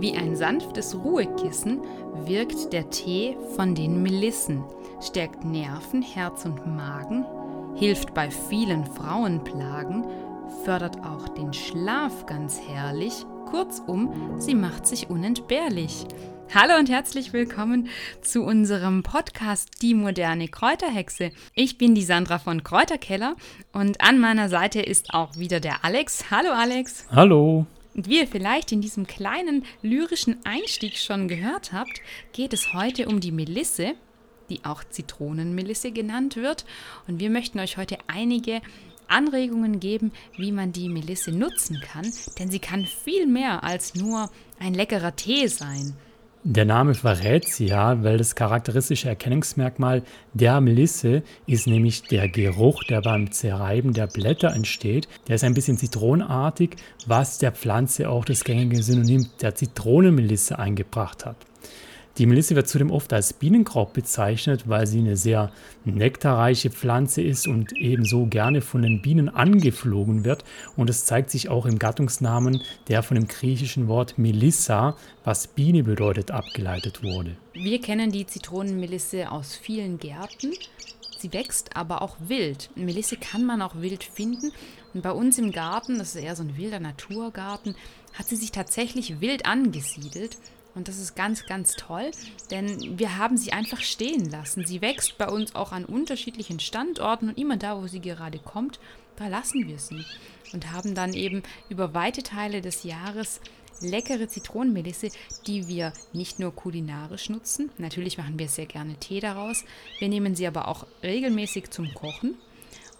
Wie ein sanftes Ruhekissen wirkt der Tee von den Melissen, stärkt Nerven, Herz und Magen, hilft bei vielen Frauenplagen, fördert auch den Schlaf ganz herrlich, kurzum, sie macht sich unentbehrlich. Hallo und herzlich willkommen zu unserem Podcast Die moderne Kräuterhexe. Ich bin die Sandra von Kräuterkeller und an meiner Seite ist auch wieder der Alex. Hallo Alex. Hallo. Und wie ihr vielleicht in diesem kleinen lyrischen Einstieg schon gehört habt, geht es heute um die Melisse, die auch Zitronenmelisse genannt wird. Und wir möchten euch heute einige Anregungen geben, wie man die Melisse nutzen kann, denn sie kann viel mehr als nur ein leckerer Tee sein. Der Name verrät sie ja, weil das charakteristische Erkennungsmerkmal der Melisse ist nämlich der Geruch, der beim Zerreiben der Blätter entsteht. Der ist ein bisschen zitronenartig, was der Pflanze auch das gängige Synonym der Zitronenmelisse eingebracht hat. Die Melisse wird zudem oft als Bienenkraut bezeichnet, weil sie eine sehr nektarreiche Pflanze ist und ebenso gerne von den Bienen angeflogen wird. Und es zeigt sich auch im Gattungsnamen, der von dem griechischen Wort Melissa, was Biene bedeutet, abgeleitet wurde. Wir kennen die Zitronenmelisse aus vielen Gärten. Sie wächst aber auch wild. Melisse kann man auch wild finden. Und bei uns im Garten, das ist eher so ein wilder Naturgarten, hat sie sich tatsächlich wild angesiedelt. Und das ist ganz, ganz toll, denn wir haben sie einfach stehen lassen. Sie wächst bei uns auch an unterschiedlichen Standorten und immer da, wo sie gerade kommt, da lassen wir sie. Und haben dann eben über weite Teile des Jahres leckere Zitronenmelisse, die wir nicht nur kulinarisch nutzen. Natürlich machen wir sehr gerne Tee daraus. Wir nehmen sie aber auch regelmäßig zum Kochen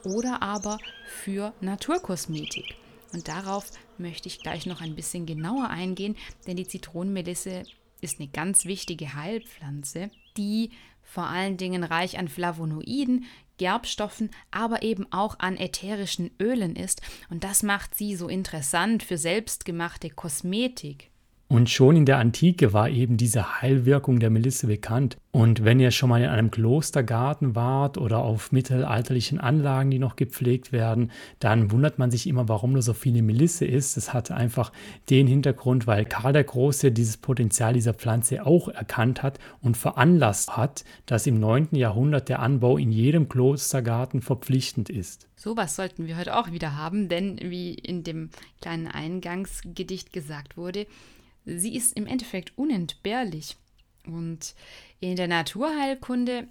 oder aber für Naturkosmetik. Und darauf möchte ich gleich noch ein bisschen genauer eingehen, denn die Zitronenmelisse ist eine ganz wichtige Heilpflanze, die vor allen Dingen reich an Flavonoiden, Gerbstoffen, aber eben auch an ätherischen Ölen ist. Und das macht sie so interessant für selbstgemachte Kosmetik. Und schon in der Antike war eben diese Heilwirkung der Melisse bekannt. Und wenn ihr schon mal in einem Klostergarten wart oder auf mittelalterlichen Anlagen, die noch gepflegt werden, dann wundert man sich immer, warum da so viele Melisse ist. Das hat einfach den Hintergrund, weil Karl der Große dieses Potenzial dieser Pflanze auch erkannt hat und veranlasst hat, dass im 9. Jahrhundert der Anbau in jedem Klostergarten verpflichtend ist. Sowas sollten wir heute auch wieder haben, denn wie in dem kleinen Eingangsgedicht gesagt wurde, sie ist im Endeffekt unentbehrlich. Und in der Naturheilkunde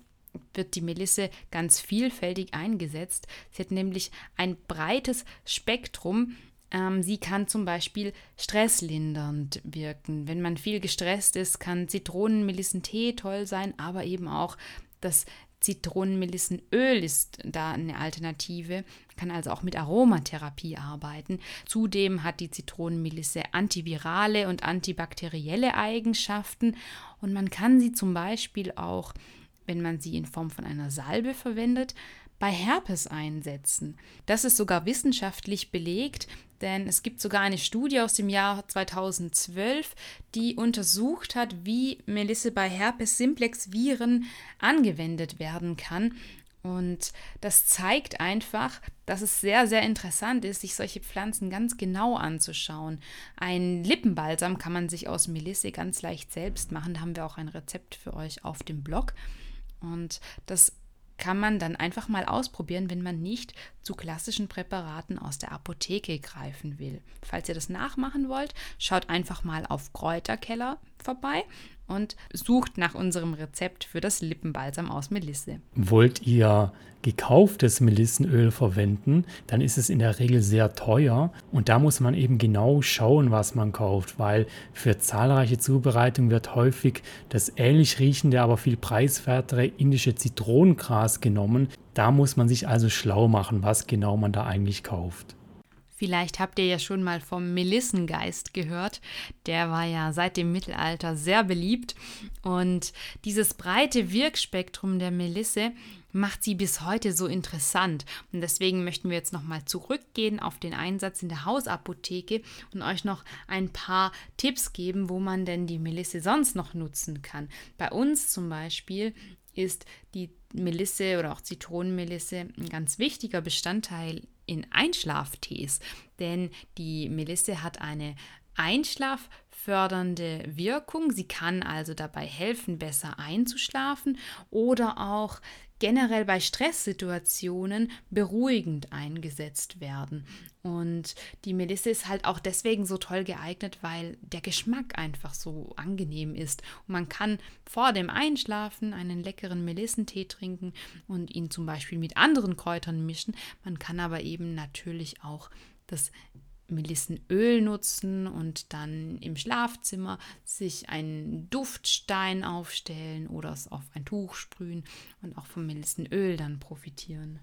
wird die Melisse ganz vielfältig eingesetzt. Sie hat nämlich ein breites Spektrum. Ähm, sie kann zum Beispiel stresslindernd wirken. Wenn man viel gestresst ist, kann Zitronenmelissentee toll sein, aber eben auch das Zitronenmelissenöl ist da eine Alternative, kann also auch mit Aromatherapie arbeiten. Zudem hat die Zitronenmelisse antivirale und antibakterielle Eigenschaften und man kann sie zum Beispiel auch, wenn man sie in Form von einer Salbe verwendet, bei Herpes einsetzen. Das ist sogar wissenschaftlich belegt, denn es gibt sogar eine Studie aus dem Jahr 2012, die untersucht hat, wie Melisse bei Herpes simplex Viren angewendet werden kann. Und das zeigt einfach, dass es sehr, sehr interessant ist, sich solche Pflanzen ganz genau anzuschauen. Ein Lippenbalsam kann man sich aus Melisse ganz leicht selbst machen. Da haben wir auch ein Rezept für euch auf dem Blog. Und das kann man dann einfach mal ausprobieren, wenn man nicht zu klassischen Präparaten aus der Apotheke greifen will. Falls ihr das nachmachen wollt, schaut einfach mal auf Kräuterkeller vorbei und sucht nach unserem Rezept für das Lippenbalsam aus Melisse. Wollt ihr gekauftes Melissenöl verwenden, dann ist es in der Regel sehr teuer und da muss man eben genau schauen, was man kauft, weil für zahlreiche Zubereitungen wird häufig das ähnlich riechende, aber viel preiswertere indische Zitronengras genommen. Da muss man sich also schlau machen, was genau man da eigentlich kauft. Vielleicht habt ihr ja schon mal vom Melissengeist gehört. Der war ja seit dem Mittelalter sehr beliebt. Und dieses breite Wirkspektrum der Melisse macht sie bis heute so interessant. Und deswegen möchten wir jetzt nochmal zurückgehen auf den Einsatz in der Hausapotheke und euch noch ein paar Tipps geben, wo man denn die Melisse sonst noch nutzen kann. Bei uns zum Beispiel ist die Melisse oder auch Zitronenmelisse ein ganz wichtiger Bestandteil in Einschlaftees, denn die Melisse hat eine Einschlaf schlafördernde Wirkung. Sie kann also dabei helfen, besser einzuschlafen oder auch generell bei Stresssituationen beruhigend eingesetzt werden. Und die Melisse ist halt auch deswegen so toll geeignet, weil der Geschmack einfach so angenehm ist. Und man kann vor dem Einschlafen einen leckeren Melissentee trinken und ihn zum Beispiel mit anderen Kräutern mischen. Man kann aber eben natürlich auch das Melissenöl nutzen und dann im Schlafzimmer sich einen Duftstein aufstellen oder es auf ein Tuch sprühen und auch vom Melissenöl dann profitieren.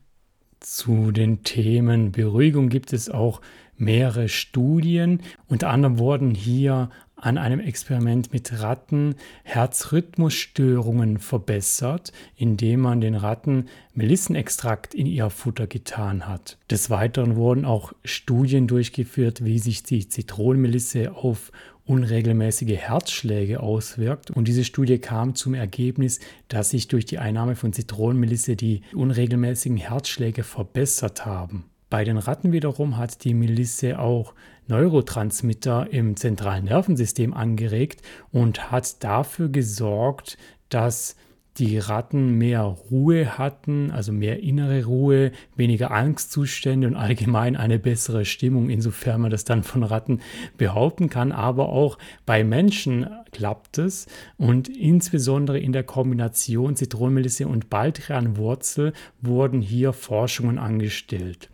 Zu den Themen Beruhigung gibt es auch mehrere Studien. Unter anderem wurden hier an einem Experiment mit Ratten Herzrhythmusstörungen verbessert, indem man den Ratten Melissenextrakt in ihr Futter getan hat. Des Weiteren wurden auch Studien durchgeführt, wie sich die Zitronenmelisse auf unregelmäßige Herzschläge auswirkt. Und diese Studie kam zum Ergebnis, dass sich durch die Einnahme von Zitronenmelisse die unregelmäßigen Herzschläge verbessert haben. Bei den Ratten wiederum hat die Melisse auch Neurotransmitter im zentralen Nervensystem angeregt und hat dafür gesorgt, dass die Ratten mehr Ruhe hatten, also mehr innere Ruhe, weniger Angstzustände und allgemein eine bessere Stimmung, insofern man das dann von Ratten behaupten kann. Aber auch bei Menschen klappt es und insbesondere in der Kombination Zitronenmelisse und Baldrianwurzel wurden hier Forschungen angestellt.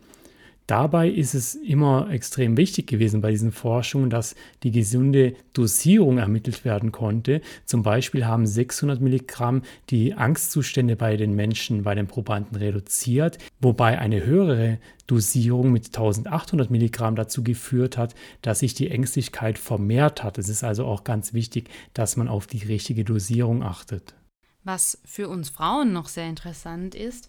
Dabei ist es immer extrem wichtig gewesen bei diesen Forschungen, dass die gesunde Dosierung ermittelt werden konnte. Zum Beispiel haben 600 Milligramm die Angstzustände bei den Menschen, bei den Probanden reduziert, wobei eine höhere Dosierung mit 1800 Milligramm dazu geführt hat, dass sich die Ängstlichkeit vermehrt hat. Es ist also auch ganz wichtig, dass man auf die richtige Dosierung achtet. Was für uns Frauen noch sehr interessant ist,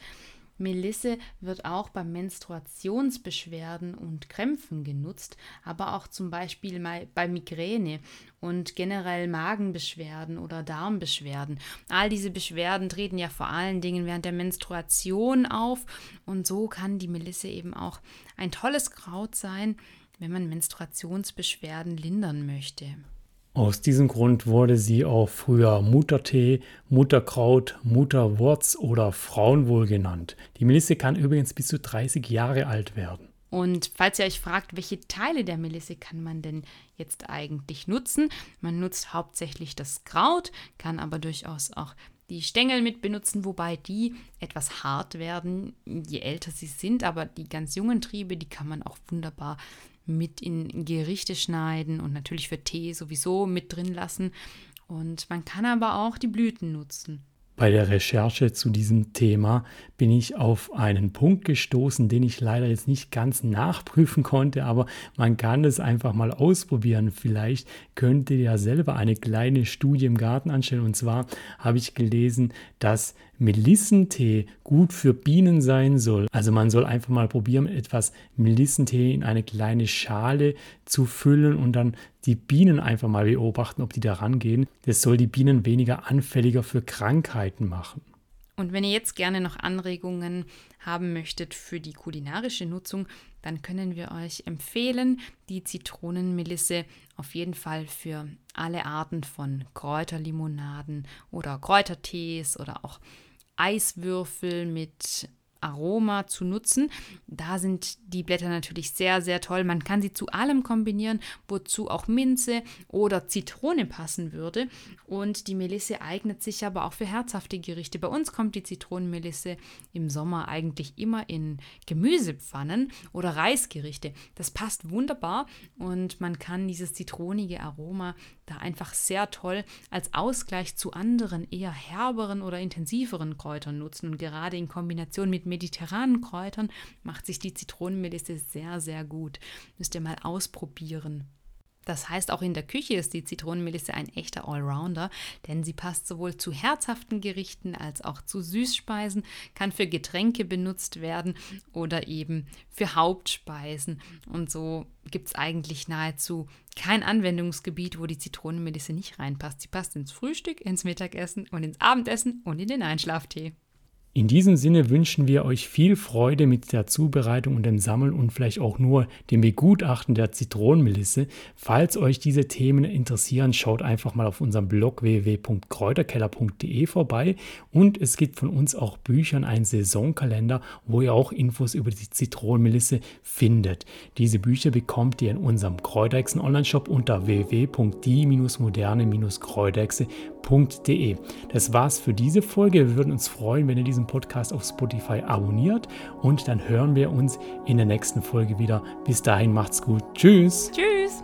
Melisse wird auch bei Menstruationsbeschwerden und Krämpfen genutzt, aber auch zum Beispiel bei Migräne und generell Magenbeschwerden oder Darmbeschwerden. All diese Beschwerden treten ja vor allen Dingen während der Menstruation auf und so kann die Melisse eben auch ein tolles Kraut sein, wenn man Menstruationsbeschwerden lindern möchte. Aus diesem Grund wurde sie auch früher Muttertee, Mutterkraut, Mutterwurz oder Frauenwohl genannt. Die Melisse kann übrigens bis zu 30 Jahre alt werden. Und falls ihr euch fragt, welche Teile der Melisse kann man denn jetzt eigentlich nutzen? Man nutzt hauptsächlich das Kraut, kann aber durchaus auch die Stängel mit benutzen, wobei die etwas hart werden, je älter sie sind. Aber die ganz jungen Triebe, die kann man auch wunderbar mit in Gerichte schneiden und natürlich für Tee sowieso mit drin lassen. Und man kann aber auch die Blüten nutzen. Bei der Recherche zu diesem Thema bin ich auf einen Punkt gestoßen, den ich leider jetzt nicht ganz nachprüfen konnte, aber man kann es einfach mal ausprobieren. Vielleicht könnt ihr ja selber eine kleine Studie im Garten anstellen. Und zwar habe ich gelesen, dass Melissentee gut für Bienen sein soll. Also man soll einfach mal probieren, etwas Melissentee in eine kleine Schale zu füllen und dann die Bienen einfach mal beobachten, ob die da rangehen. Das soll die Bienen weniger anfälliger für Krankheiten machen. Und wenn ihr jetzt gerne noch Anregungen haben möchtet für die kulinarische Nutzung, dann können wir euch empfehlen, die Zitronenmelisse auf jeden Fall für alle Arten von Kräuterlimonaden oder Kräutertees oder auch Eiswürfel mit Aroma zu nutzen. Da sind die Blätter natürlich sehr, sehr toll. Man kann sie zu allem kombinieren, wozu auch Minze oder Zitrone passen würde. Und die Melisse eignet sich aber auch für herzhafte Gerichte. Bei uns kommt die Zitronenmelisse im Sommer eigentlich immer in Gemüsepfannen oder Reisgerichte. Das passt wunderbar und man kann dieses zitronige Aroma da einfach sehr toll als Ausgleich zu anderen eher herberen oder intensiveren Kräutern nutzen. Und gerade in Kombination mit mediterranen Kräutern macht sich die Zitronenmelisse sehr, sehr gut. Müsst ihr mal ausprobieren. Das heißt, auch in der Küche ist die Zitronenmelisse ein echter Allrounder, denn sie passt sowohl zu herzhaften Gerichten als auch zu Süßspeisen, kann für Getränke benutzt werden oder eben für Hauptspeisen. Und so gibt es eigentlich nahezu kein Anwendungsgebiet, wo die Zitronenmelisse nicht reinpasst. Sie passt ins Frühstück, ins Mittagessen und ins Abendessen und in den Einschlaftee. In diesem Sinne wünschen wir euch viel Freude mit der Zubereitung und dem Sammeln und vielleicht auch nur dem Begutachten der Zitronenmelisse. Falls euch diese Themen interessieren, schaut einfach mal auf unserem Blog www.kräuterkeller.de vorbei und es gibt von uns auch Bücher und einen Saisonkalender, wo ihr auch Infos über die Zitronenmelisse findet. Diese Bücher bekommt ihr in unserem Kräuterhexen Online-Shop unter www.die-moderne-kräuterhexe.de. Das war's für diese Folge. Wir würden uns freuen, wenn ihr diesen Podcast auf Spotify abonniert und dann hören wir uns in der nächsten Folge wieder. Bis dahin macht's gut. Tschüss. Tschüss.